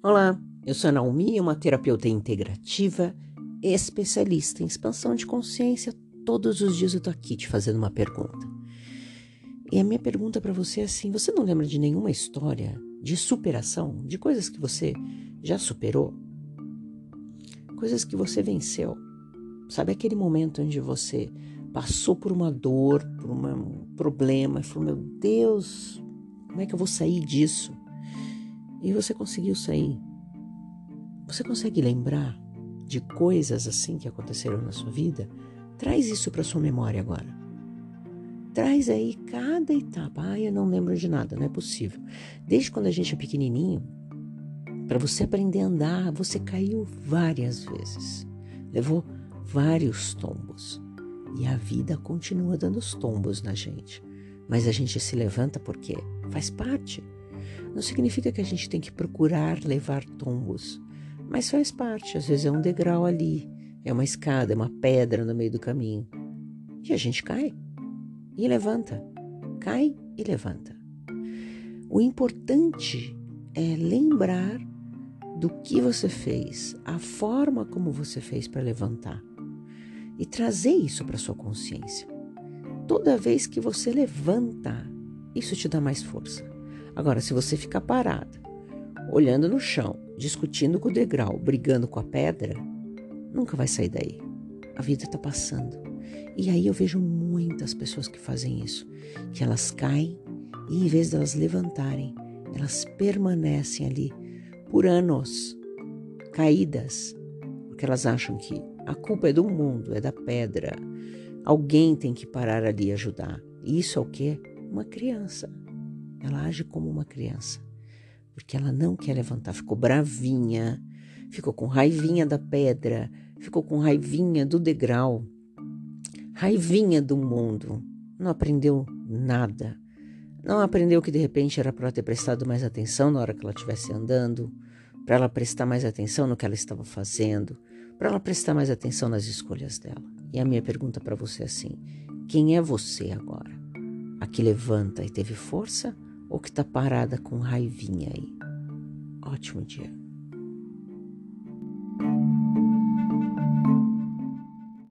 Olá, eu sou a Naomi, uma terapeuta integrativa, especialista em expansão de consciência. Todos os dias eu tô aqui te fazendo uma pergunta. E a minha pergunta para você é assim: você não lembra de nenhuma história de superação, de coisas que você já superou? Coisas que você venceu? Sabe aquele momento onde você passou por uma dor, por um problema, e falou: Meu Deus, como é que eu vou sair disso? E você conseguiu sair. Você consegue lembrar de coisas assim que aconteceram na sua vida? Traz isso para sua memória agora. Traz aí cada etapa. Ah, eu não lembro de nada, não é possível. Desde quando a gente é pequenininho, para você aprender a andar, você caiu várias vezes. Levou vários tombos. E a vida continua dando os tombos na gente. Mas a gente se levanta porque faz parte. Não significa que a gente tem que procurar levar tombos, mas faz parte. Às vezes é um degrau ali, é uma escada, é uma pedra no meio do caminho. E a gente cai e levanta. Cai e levanta. O importante é lembrar do que você fez, a forma como você fez para levantar e trazer isso para sua consciência. Toda vez que você levanta, isso te dá mais força. Agora, se você ficar parada, olhando no chão, discutindo com o degrau, brigando com a pedra, nunca vai sair daí. A vida está passando. E aí eu vejo muitas pessoas que fazem isso, que elas caem e em vez de elas levantarem, elas permanecem ali por anos, caídas, porque elas acham que a culpa é do mundo, é da pedra. Alguém tem que parar ali e ajudar. Isso é o que? Uma criança. Ela age como uma criança. Porque ela não quer levantar, ficou bravinha, ficou com raivinha da pedra, ficou com raivinha do degrau, raivinha do mundo. Não aprendeu nada. Não aprendeu que de repente era para ter prestado mais atenção na hora que ela estivesse andando, para ela prestar mais atenção no que ela estava fazendo, para ela prestar mais atenção nas escolhas dela. E a minha pergunta para você é assim: quem é você agora? A que levanta e teve força ou que está parada com raivinha aí? Ótimo dia.